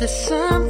the sun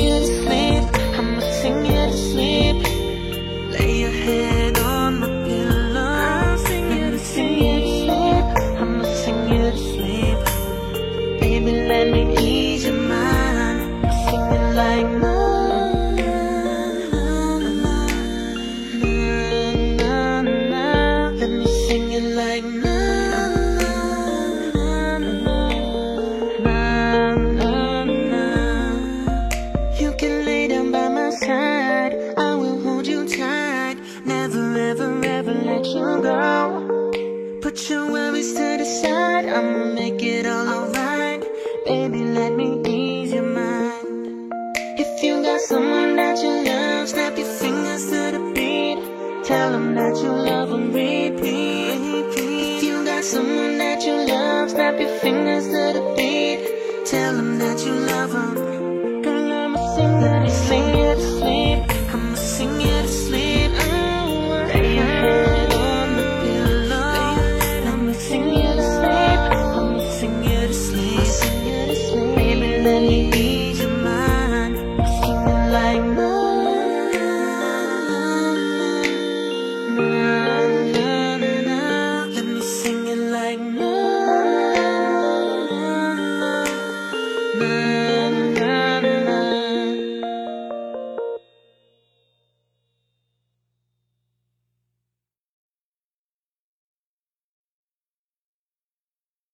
let you go Put your worries to the side, I'ma make it all alright. Baby, let me ease your mind. If you got someone that you love, snap your fingers to the beat. Tell them that you love them, repeat. If you got someone that you love, snap your fingers to the beat. Tell them that you love them Girl, I'ma sing that, sing it, sleep.